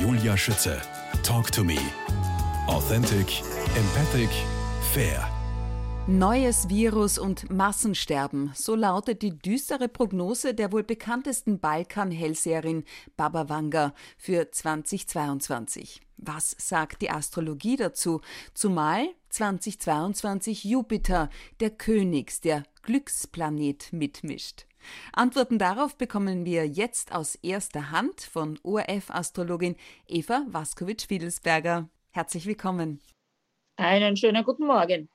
Julia Schütze. Talk to me. Authentic, empathic, fair. Neues Virus und Massensterben, so lautet die düstere Prognose der wohl bekanntesten Balkan-Hellseherin Baba Vanga für 2022. Was sagt die Astrologie dazu? Zumal 2022 Jupiter, der Königs, der Glücksplanet, mitmischt. Antworten darauf bekommen wir jetzt aus erster Hand von ORF-Astrologin Eva Waskowitsch-Fiedelsberger. Herzlich willkommen. Einen schönen guten Morgen.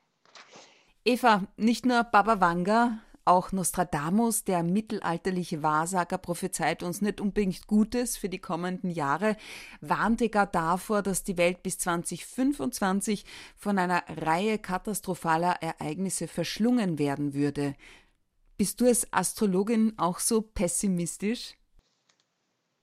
Eva, nicht nur Baba Vanga, auch Nostradamus, der mittelalterliche Wahrsager, prophezeit uns nicht unbedingt Gutes für die kommenden Jahre, warnte gar davor, dass die Welt bis 2025 von einer Reihe katastrophaler Ereignisse verschlungen werden würde. Bist du als Astrologin auch so pessimistisch?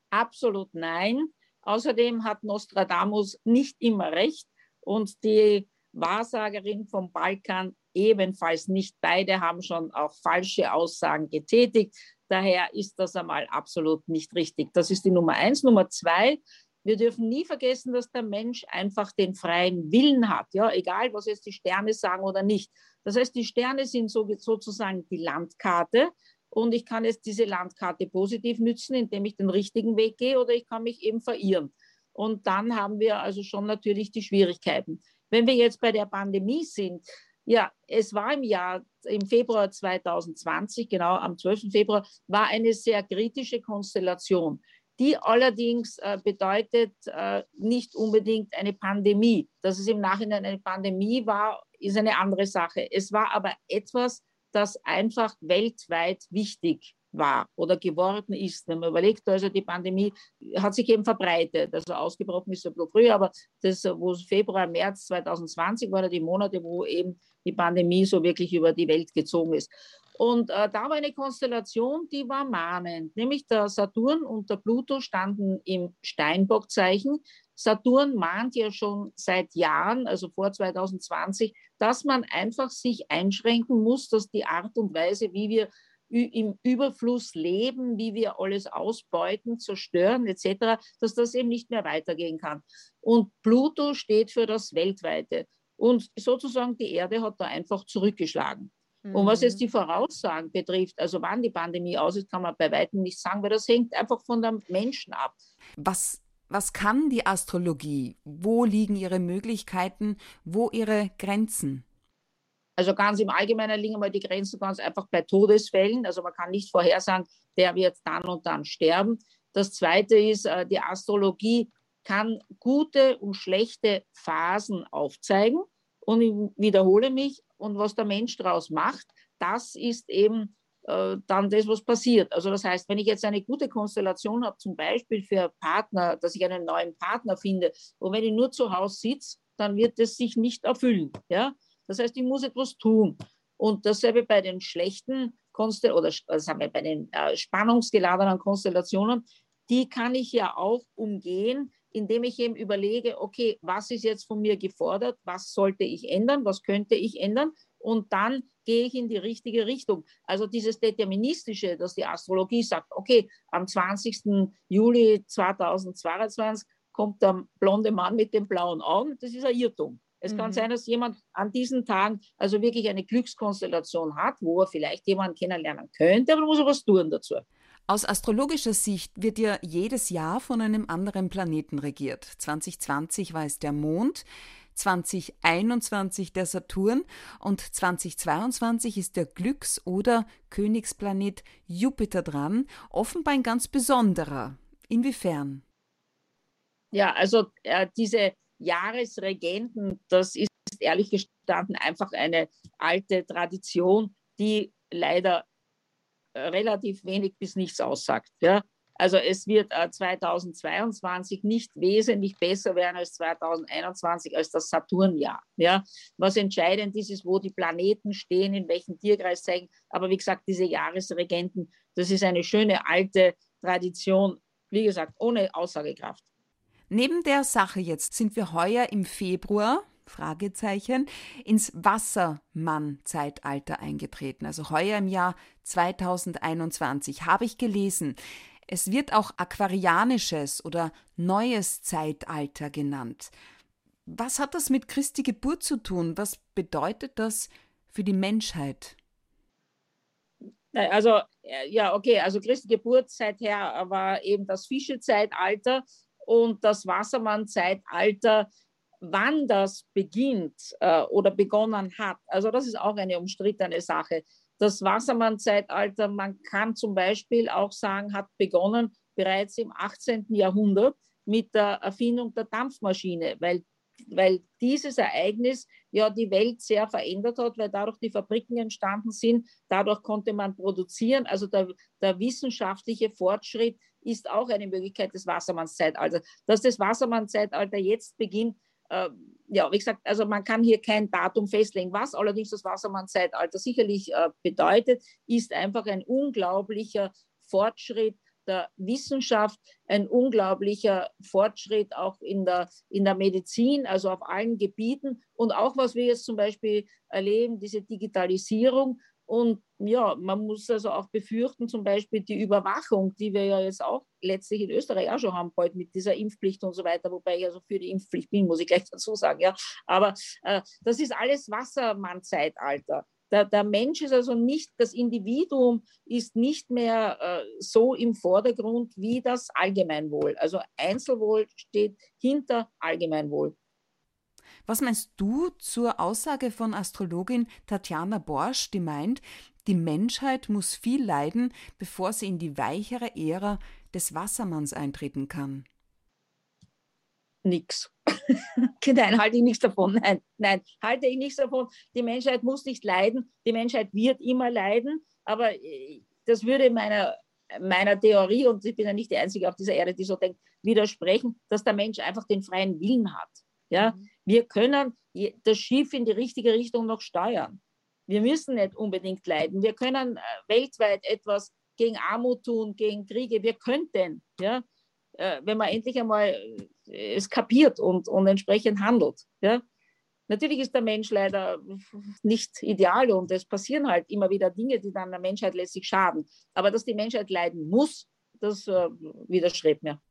Absolut nein. Außerdem hat Nostradamus nicht immer recht und die Wahrsagerin vom Balkan ebenfalls nicht. Beide haben schon auch falsche Aussagen getätigt. Daher ist das einmal absolut nicht richtig. Das ist die Nummer eins. Nummer zwei, wir dürfen nie vergessen, dass der Mensch einfach den freien Willen hat. Ja, egal, was jetzt die Sterne sagen oder nicht. Das heißt, die Sterne sind so, sozusagen die Landkarte. Und ich kann jetzt diese Landkarte positiv nützen, indem ich den richtigen Weg gehe oder ich kann mich eben verirren. Und dann haben wir also schon natürlich die Schwierigkeiten. Wenn wir jetzt bei der Pandemie sind, ja, es war im Jahr, im Februar 2020, genau am 12. Februar, war eine sehr kritische Konstellation. Die allerdings äh, bedeutet äh, nicht unbedingt eine Pandemie. Dass es im Nachhinein eine Pandemie war, ist eine andere Sache. Es war aber etwas, das einfach weltweit wichtig war oder geworden ist. Wenn man überlegt, also die Pandemie hat sich eben verbreitet, also ausgebrochen ist bisschen früher, aber das, wo Februar, März 2020 waren die Monate, wo eben die Pandemie so wirklich über die Welt gezogen ist. Und äh, da war eine Konstellation, die war mahnend, nämlich der Saturn und der Pluto standen im Steinbockzeichen. Saturn mahnt ja schon seit Jahren, also vor 2020, dass man einfach sich einschränken muss, dass die Art und Weise, wie wir im Überfluss leben, wie wir alles ausbeuten, zerstören etc., dass das eben nicht mehr weitergehen kann. Und Pluto steht für das Weltweite. Und sozusagen die Erde hat da einfach zurückgeschlagen. Mhm. Und was jetzt mhm. die Voraussagen betrifft, also wann die Pandemie aus ist, kann man bei weitem nicht sagen, weil das hängt einfach von dem Menschen ab. Was, was kann die Astrologie? Wo liegen ihre Möglichkeiten? Wo ihre Grenzen? Also ganz im Allgemeinen liegen mal die Grenzen ganz einfach bei Todesfällen. Also man kann nicht vorhersagen, der wird dann und dann sterben. Das Zweite ist, äh, die Astrologie kann gute und schlechte Phasen aufzeigen. Und ich wiederhole mich, und was der Mensch daraus macht, das ist eben äh, dann das, was passiert. Also das heißt, wenn ich jetzt eine gute Konstellation habe, zum Beispiel für Partner, dass ich einen neuen Partner finde, und wenn ich nur zu Hause sitze, dann wird es sich nicht erfüllen. Ja? Das heißt, ich muss etwas tun. Und dasselbe bei den schlechten Konstellationen oder also sagen wir, bei den äh, spannungsgeladenen Konstellationen, die kann ich ja auch umgehen, indem ich eben überlege, okay, was ist jetzt von mir gefordert, was sollte ich ändern, was könnte ich ändern und dann gehe ich in die richtige Richtung. Also dieses Deterministische, dass die Astrologie sagt, okay, am 20. Juli 2022 kommt der blonde Mann mit den blauen Augen, das ist ein Irrtum. Es mhm. kann sein, dass jemand an diesen Tagen also wirklich eine Glückskonstellation hat, wo er vielleicht jemanden kennenlernen könnte, aber muss er was tun dazu. Aus astrologischer Sicht wird ja jedes Jahr von einem anderen Planeten regiert. 2020 war es der Mond, 2021 der Saturn und 2022 ist der Glücks- oder Königsplanet Jupiter dran, offenbar ein ganz besonderer. Inwiefern? Ja, also äh, diese Jahresregenten, das ist ehrlich gestanden einfach eine alte Tradition, die leider relativ wenig bis nichts aussagt. Ja? Also es wird äh, 2022 nicht wesentlich besser werden als 2021, als das Saturnjahr. Ja? Was entscheidend ist, ist, wo die Planeten stehen, in welchem Tierkreis zeigen. Aber wie gesagt, diese Jahresregenten, das ist eine schöne alte Tradition, wie gesagt, ohne Aussagekraft. Neben der Sache jetzt sind wir heuer im Februar Fragezeichen, ins Wassermann-Zeitalter eingetreten. Also heuer im Jahr 2021 habe ich gelesen. Es wird auch aquarianisches oder neues Zeitalter genannt. Was hat das mit Christi Geburt zu tun? Was bedeutet das für die Menschheit? Also, äh, ja, okay, also Christi Geburt seither war eben das Fischezeitalter und das Wassermann-Zeitalter, wann das beginnt äh, oder begonnen hat. Also, das ist auch eine umstrittene Sache. Das Wassermann-Zeitalter, man kann zum Beispiel auch sagen, hat begonnen bereits im 18. Jahrhundert mit der Erfindung der Dampfmaschine, weil weil dieses Ereignis ja die Welt sehr verändert hat, weil dadurch die Fabriken entstanden sind, dadurch konnte man produzieren. Also der, der wissenschaftliche Fortschritt ist auch eine Möglichkeit des Wassermannszeitalters. Dass das Wassermannzeitalter jetzt beginnt, ja, wie gesagt, also man kann hier kein Datum festlegen. Was allerdings das Wassermannzeitalter sicherlich äh, bedeutet, ist einfach ein unglaublicher Fortschritt der Wissenschaft ein unglaublicher Fortschritt auch in der, in der Medizin, also auf allen Gebieten. Und auch was wir jetzt zum Beispiel erleben, diese Digitalisierung. Und ja, man muss also auch befürchten, zum Beispiel die Überwachung, die wir ja jetzt auch letztlich in Österreich auch schon haben, bald mit dieser Impfpflicht und so weiter, wobei ich also für die Impfpflicht bin, muss ich gleich dazu sagen. Ja. Aber äh, das ist alles Wassermann-Zeitalter. Der, der, Mensch ist also nicht, das Individuum ist nicht mehr äh, so im Vordergrund wie das Allgemeinwohl. Also Einzelwohl steht hinter Allgemeinwohl. Was meinst du zur Aussage von Astrologin Tatjana Borsch, die meint, die Menschheit muss viel leiden, bevor sie in die weichere Ära des Wassermanns eintreten kann? Nix. Nein, halte ich nichts davon. Nein, nein, halte ich nichts davon. Die Menschheit muss nicht leiden. Die Menschheit wird immer leiden. Aber äh, das würde meiner, meiner Theorie, und ich bin ja nicht die Einzige auf dieser Erde, die so denkt, widersprechen, dass der Mensch einfach den freien Willen hat. Ja? Mhm. Wir können das Schiff in die richtige Richtung noch steuern. Wir müssen nicht unbedingt leiden. Wir können äh, weltweit etwas gegen Armut tun, gegen Kriege. Wir könnten, ja? Äh, wenn man endlich einmal es kapiert und, und entsprechend handelt. Ja? Natürlich ist der Mensch leider nicht ideal und es passieren halt immer wieder Dinge, die dann der Menschheit letztlich schaden. Aber dass die Menschheit leiden muss, das äh, widerstrebt mir.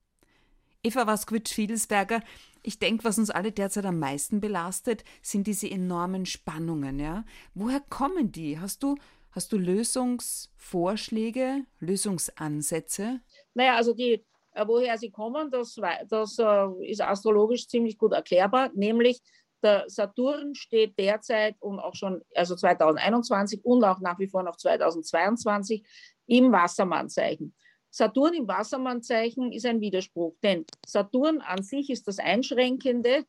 Eva Waskwitsch-Fiedelsberger, ich denke, was uns alle derzeit am meisten belastet, sind diese enormen Spannungen. Ja? Woher kommen die? Hast du, hast du Lösungsvorschläge, Lösungsansätze? Naja, also die, äh, woher sie kommen, das, das äh, ist astrologisch ziemlich gut erklärbar, nämlich der Saturn steht derzeit und auch schon, also 2021 und auch nach wie vor noch 2022 im Wassermannzeichen. Saturn im Wassermannzeichen ist ein Widerspruch, denn Saturn an sich ist das Einschränkende,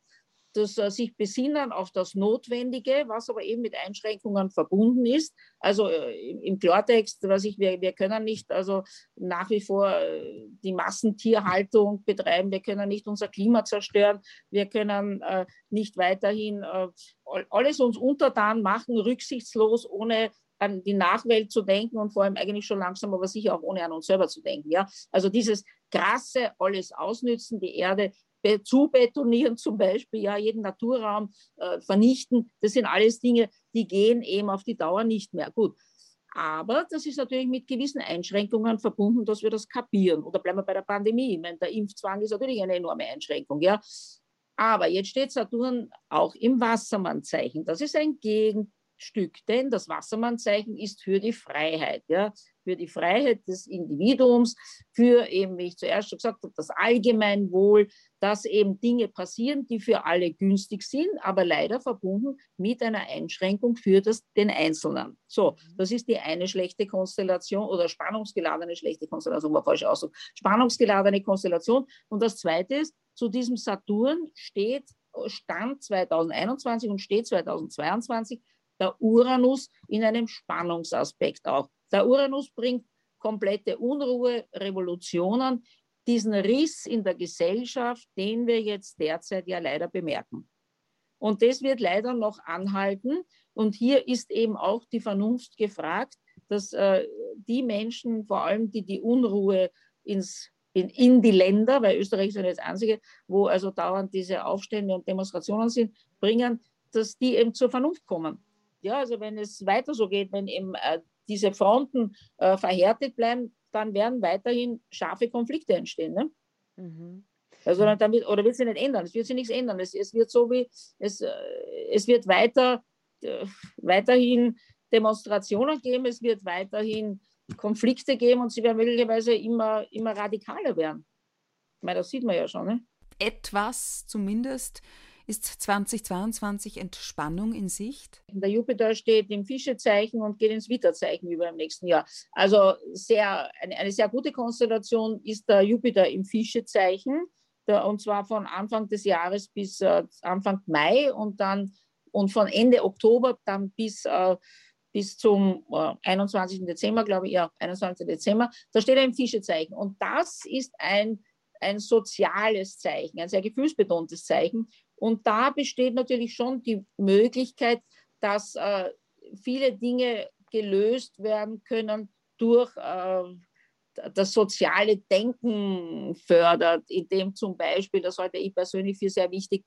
das äh, sich besinnen auf das Notwendige, was aber eben mit Einschränkungen verbunden ist. Also äh, im Klartext, was ich, wir, wir können nicht also nach wie vor äh, die Massentierhaltung betreiben, wir können nicht unser Klima zerstören, wir können äh, nicht weiterhin äh, alles uns untertan machen, rücksichtslos, ohne an die Nachwelt zu denken und vor allem eigentlich schon langsam, aber sicher auch ohne an uns selber zu denken. Ja? Also dieses krasse alles ausnützen, die Erde zubetonieren zum Beispiel, ja, jeden Naturraum äh, vernichten. Das sind alles Dinge, die gehen eben auf die Dauer nicht mehr. Gut. Aber das ist natürlich mit gewissen Einschränkungen verbunden, dass wir das kapieren. Oder bleiben wir bei der Pandemie. Ich meine, der Impfzwang ist natürlich eine enorme Einschränkung. Ja? Aber jetzt steht Saturn auch im Wassermannzeichen. Das ist ein Gegen Stück, denn das Wassermannzeichen ist für die Freiheit, ja, für die Freiheit des Individuums, für eben, wie ich zuerst schon gesagt habe, das Allgemeinwohl, dass eben Dinge passieren, die für alle günstig sind, aber leider verbunden mit einer Einschränkung für das, den Einzelnen. So, das ist die eine schlechte Konstellation oder spannungsgeladene schlechte Konstellation, war falsch Ausdruck. Spannungsgeladene Konstellation. Und das zweite ist, zu diesem Saturn steht Stand 2021 und steht 2022 der Uranus in einem Spannungsaspekt auch. Der Uranus bringt komplette Unruhe, Revolutionen, diesen Riss in der Gesellschaft, den wir jetzt derzeit ja leider bemerken. Und das wird leider noch anhalten. Und hier ist eben auch die Vernunft gefragt, dass äh, die Menschen, vor allem die die Unruhe ins, in, in die Länder, weil Österreich ist ja nicht das Einzige, wo also dauernd diese Aufstände und Demonstrationen sind, bringen, dass die eben zur Vernunft kommen. Ja, also wenn es weiter so geht, wenn eben äh, diese Fronten äh, verhärtet bleiben, dann werden weiterhin scharfe Konflikte entstehen. Ne? Mhm. Also dann wird, oder wird sich nicht ändern. Es wird sich nichts ändern. Es, es wird so wie, es, äh, es wird weiter, äh, weiterhin Demonstrationen geben, es wird weiterhin Konflikte geben und sie werden möglicherweise immer, immer radikaler werden. Ich meine, das sieht man ja schon. Ne? Etwas zumindest ist 2022 Entspannung in Sicht? Der Jupiter steht im Fischezeichen und geht ins Witterzeichen über im nächsten Jahr. Also sehr, eine, eine sehr gute Konstellation ist der Jupiter im Fischezeichen und zwar von Anfang des Jahres bis äh, Anfang Mai und dann und von Ende Oktober dann bis, äh, bis zum äh, 21. Dezember, glaube ich, ja, 21. Dezember, da steht er im Fischezeichen. Und das ist ein, ein soziales Zeichen, ein sehr gefühlsbetontes Zeichen. Und da besteht natürlich schon die Möglichkeit, dass äh, viele Dinge gelöst werden können durch äh, das soziale Denken fördert, indem zum Beispiel, das halte ich persönlich für sehr wichtig,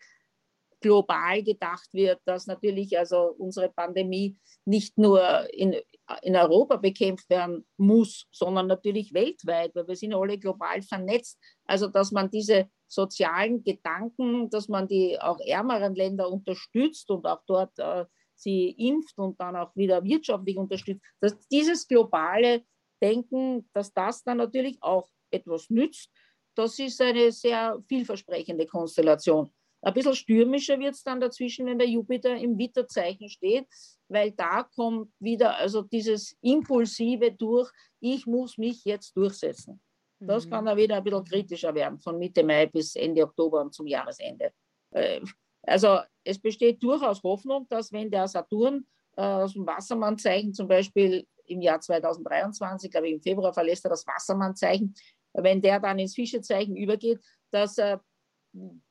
global gedacht wird, dass natürlich also unsere Pandemie nicht nur in, in Europa bekämpft werden muss, sondern natürlich weltweit, weil wir sind alle global vernetzt. Also dass man diese sozialen Gedanken, dass man die auch ärmeren Länder unterstützt und auch dort äh, sie impft und dann auch wieder wirtschaftlich unterstützt, dass dieses globale Denken, dass das dann natürlich auch etwas nützt, das ist eine sehr vielversprechende Konstellation. Ein bisschen stürmischer wird es dann dazwischen, wenn der Jupiter im Witterzeichen steht, weil da kommt wieder also dieses Impulsive durch, ich muss mich jetzt durchsetzen. Das mhm. kann dann wieder ein bisschen kritischer werden, von Mitte Mai bis Ende Oktober und zum Jahresende. Äh, also es besteht durchaus Hoffnung, dass wenn der Saturn äh, aus dem Wassermannzeichen zum Beispiel im Jahr 2023, glaube ich im Februar verlässt er das Wassermannzeichen, wenn der dann ins Fischezeichen übergeht, dass er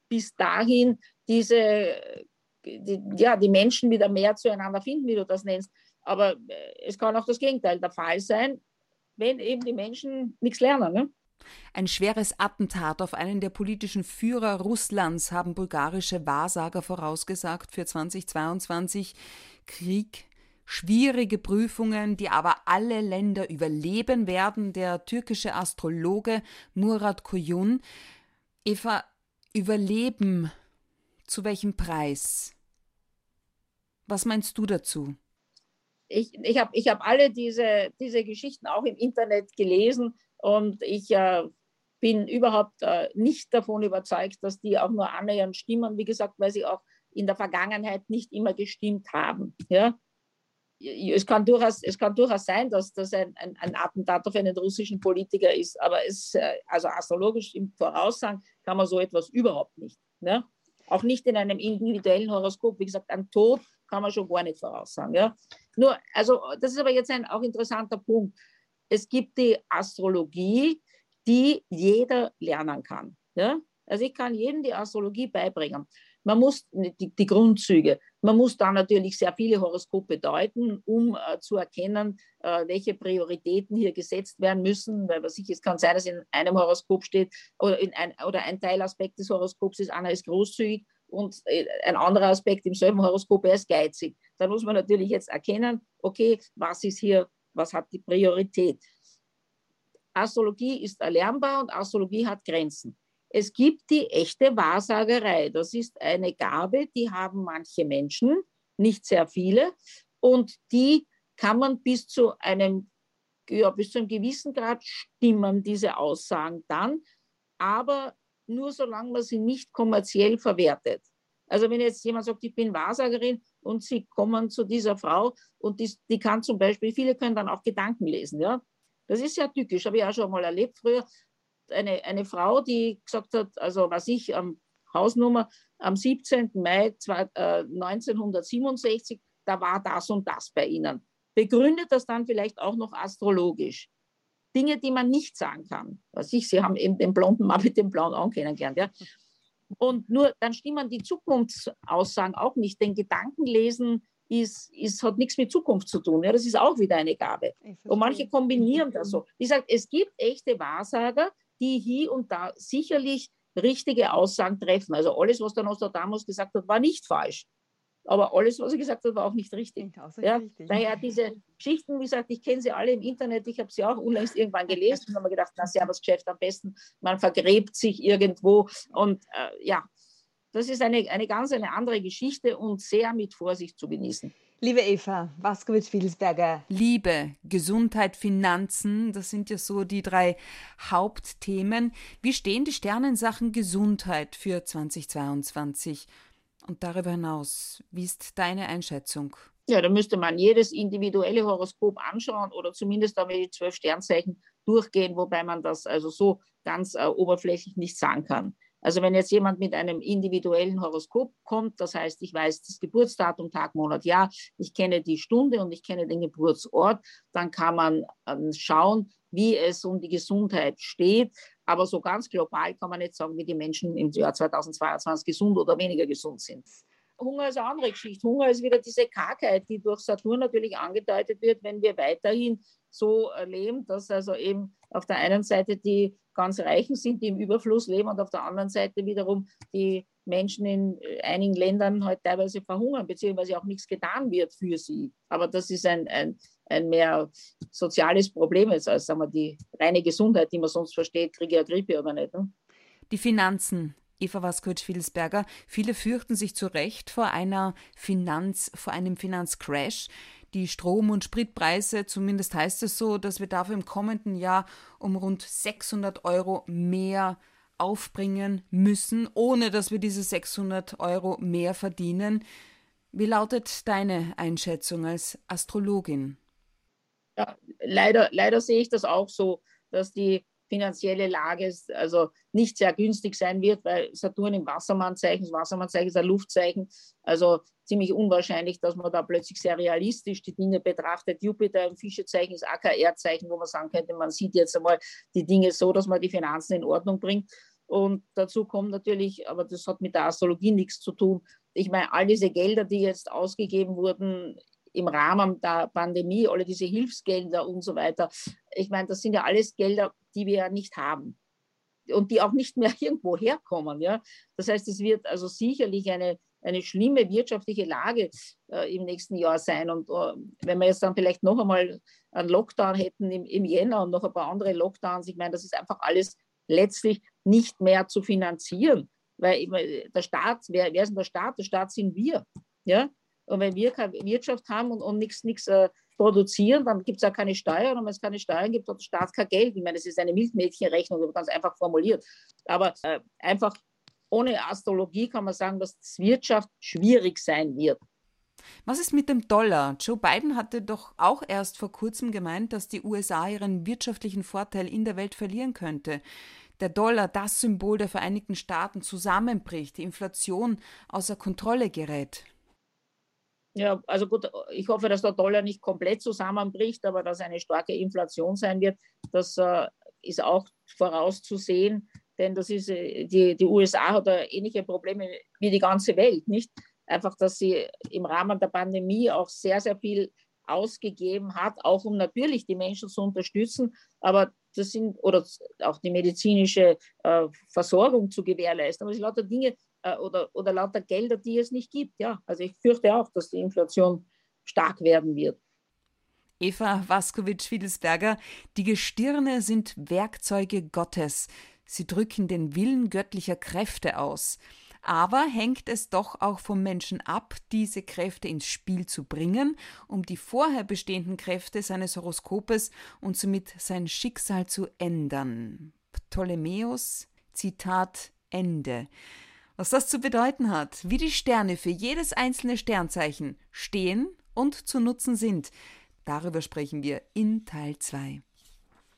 bis dahin diese, die, ja, die Menschen wieder mehr zueinander finden, wie du das nennst. Aber äh, es kann auch das Gegenteil der Fall sein, wenn eben die Menschen nichts lernen. Ne? Ein schweres Attentat auf einen der politischen Führer Russlands haben bulgarische Wahrsager vorausgesagt für 2022. Krieg, schwierige Prüfungen, die aber alle Länder überleben werden. Der türkische Astrologe Murat Koyun. Eva, Überleben. Zu welchem Preis? Was meinst du dazu? Ich, ich habe ich hab alle diese, diese Geschichten auch im Internet gelesen und ich äh, bin überhaupt äh, nicht davon überzeugt, dass die auch nur annähernd stimmen. Wie gesagt, weil sie auch in der Vergangenheit nicht immer gestimmt haben. Ja? Es kann durchaus, es kann durchaus sein, dass das ein, ein, ein, Attentat auf einen russischen Politiker ist, aber es, äh, also astrologisch im Voraussagen kann man so etwas überhaupt nicht. Ne? Auch nicht in einem individuellen Horoskop. Wie gesagt, ein Tod kann man schon gar nicht voraussagen. Ja? Nur, also das ist aber jetzt ein auch interessanter Punkt. Es gibt die Astrologie, die jeder lernen kann. Ja? Also ich kann jedem die Astrologie beibringen. Man muss die, die Grundzüge, man muss da natürlich sehr viele Horoskope deuten, um äh, zu erkennen, äh, welche Prioritäten hier gesetzt werden müssen, weil was ich, es kann sein, dass in einem Horoskop steht oder, in ein, oder ein Teilaspekt des Horoskops ist, einer ist großzügig und äh, ein anderer Aspekt im selben Horoskop, er ist geizig. Dann muss man natürlich jetzt erkennen, okay, was ist hier, was hat die Priorität. Astrologie ist erlernbar und Astrologie hat Grenzen. Es gibt die echte Wahrsagerei. Das ist eine Gabe, die haben manche Menschen, nicht sehr viele, und die kann man bis zu einem, ja, bis zu einem gewissen Grad stimmen, diese Aussagen dann, aber nur solange man sie nicht kommerziell verwertet. Also wenn jetzt jemand sagt, ich bin Wahrsagerin und Sie kommen zu dieser Frau und die, die kann zum Beispiel, viele können dann auch Gedanken lesen, ja. Das ist ja tückisch, habe ich auch schon mal erlebt früher eine, eine Frau, die gesagt hat, also was ich am Hausnummer am 17. Mai 1967, äh, da war das und das bei Ihnen. Begründet das dann vielleicht auch noch astrologisch. Dinge, die man nicht sagen kann. Was ich, Sie haben eben den blonden Mann mit dem blauen Augen kennengelernt. Ja? Und nur dann stimmen die Zukunftsaussagen auch nicht. Denn Gedankenlesen ist, ist, hat nichts mit Zukunft zu tun. Ja? Das ist auch wieder eine Gabe. Und manche kombinieren das so. Wie gesagt, es gibt echte Wahrsager, die hier und da sicherlich richtige Aussagen treffen. Also alles, was der Nostradamus gesagt hat, war nicht falsch. aber alles, was er gesagt hat, war auch nicht richtig. Ja? Richtig. Daher diese Geschichten, wie gesagt, ich kenne sie alle im Internet, ich habe sie auch unlängst irgendwann gelesen und habe mir gedacht, na, Servus-Geschäft am besten, man vergräbt sich irgendwo und äh, ja, das ist eine, eine ganz eine andere Geschichte und sehr mit Vorsicht zu genießen. Liebe Eva, Waskowitz-Fiedelsberger. Liebe, Gesundheit, Finanzen, das sind ja so die drei Hauptthemen. Wie stehen die Sterne in Sachen Gesundheit für 2022? Und darüber hinaus, wie ist deine Einschätzung? Ja, da müsste man jedes individuelle Horoskop anschauen oder zumindest einmal die zwölf Sternzeichen durchgehen, wobei man das also so ganz äh, oberflächlich nicht sagen kann. Also wenn jetzt jemand mit einem individuellen Horoskop kommt, das heißt, ich weiß das Geburtsdatum, Tag, Monat, Jahr, ich kenne die Stunde und ich kenne den Geburtsort, dann kann man ähm, schauen, wie es um die Gesundheit steht. Aber so ganz global kann man nicht sagen, wie die Menschen im Jahr 2022 gesund oder weniger gesund sind. Hunger ist eine andere Geschichte. Hunger ist wieder diese Kargheit, die durch Saturn natürlich angedeutet wird, wenn wir weiterhin so leben, dass also eben auf der einen Seite die ganz Reichen sind, die im Überfluss leben und auf der anderen Seite wiederum die Menschen in äh, einigen Ländern halt teilweise verhungern, beziehungsweise auch nichts getan wird für sie. Aber das ist ein, ein, ein mehr soziales Problem jetzt als sagen wir, die reine Gesundheit, die man sonst versteht, Kriege ja Grippe oder nicht. Ne? Die Finanzen. Eva Waskowitsch-Filsberger, viele fürchten sich zu Recht vor einer Finanz, vor einem Finanzcrash die Strom- und Spritpreise, zumindest heißt es so, dass wir dafür im kommenden Jahr um rund 600 Euro mehr aufbringen müssen, ohne dass wir diese 600 Euro mehr verdienen. Wie lautet deine Einschätzung als Astrologin? Ja, leider, leider sehe ich das auch so, dass die finanzielle Lage also nicht sehr günstig sein wird, weil Saturn im Wassermannzeichen, das Wassermannzeichen ist ein Luftzeichen, also ziemlich unwahrscheinlich, dass man da plötzlich sehr realistisch die Dinge betrachtet. Jupiter im Fischezeichen ist AKR-Zeichen, wo man sagen könnte, man sieht jetzt einmal die Dinge so, dass man die Finanzen in Ordnung bringt. Und dazu kommt natürlich, aber das hat mit der Astrologie nichts zu tun. Ich meine, all diese Gelder, die jetzt ausgegeben wurden im Rahmen der Pandemie, alle diese Hilfsgelder und so weiter. Ich meine, das sind ja alles Gelder, die wir ja nicht haben und die auch nicht mehr irgendwo herkommen. Ja? Das heißt, es wird also sicherlich eine, eine schlimme wirtschaftliche Lage äh, im nächsten Jahr sein. Und äh, wenn wir jetzt dann vielleicht noch einmal einen Lockdown hätten im, im Jänner und noch ein paar andere Lockdowns, ich meine, das ist einfach alles letztlich nicht mehr zu finanzieren. Weil der Staat, wer, wer ist denn der Staat? Der Staat sind wir. Ja? Und wenn wir keine Wirtschaft haben und, und nichts äh, produzieren, dann gibt es auch keine Steuern. Und wenn es keine Steuern gibt, hat der Staat kein Geld. Ich meine, das ist eine Milchmädchenrechnung, ganz einfach formuliert. Aber äh, einfach ohne Astrologie kann man sagen, dass Wirtschaft schwierig sein wird. Was ist mit dem Dollar? Joe Biden hatte doch auch erst vor kurzem gemeint, dass die USA ihren wirtschaftlichen Vorteil in der Welt verlieren könnte. Der Dollar, das Symbol der Vereinigten Staaten, zusammenbricht, die Inflation außer Kontrolle gerät. Ja, also gut, ich hoffe, dass der Dollar nicht komplett zusammenbricht, aber dass eine starke Inflation sein wird, das äh, ist auch vorauszusehen, denn das ist, äh, die, die USA hat ähnliche Probleme wie die ganze Welt, nicht? Einfach, dass sie im Rahmen der Pandemie auch sehr, sehr viel ausgegeben hat, auch um natürlich die Menschen zu unterstützen, aber das sind, oder auch die medizinische äh, Versorgung zu gewährleisten. Aber es sind lauter Dinge, äh, oder, oder lauter Gelder, die es nicht gibt. Ja, also ich fürchte auch, dass die Inflation stark werden wird. Eva Waskowitsch-Fiedelsberger, die Gestirne sind Werkzeuge Gottes. Sie drücken den Willen göttlicher Kräfte aus. Aber hängt es doch auch vom Menschen ab, diese Kräfte ins Spiel zu bringen, um die vorher bestehenden Kräfte seines Horoskopes und somit sein Schicksal zu ändern. Ptolemäus, Zitat Ende. Was das zu bedeuten hat, wie die Sterne für jedes einzelne Sternzeichen stehen und zu nutzen sind, darüber sprechen wir in Teil 2.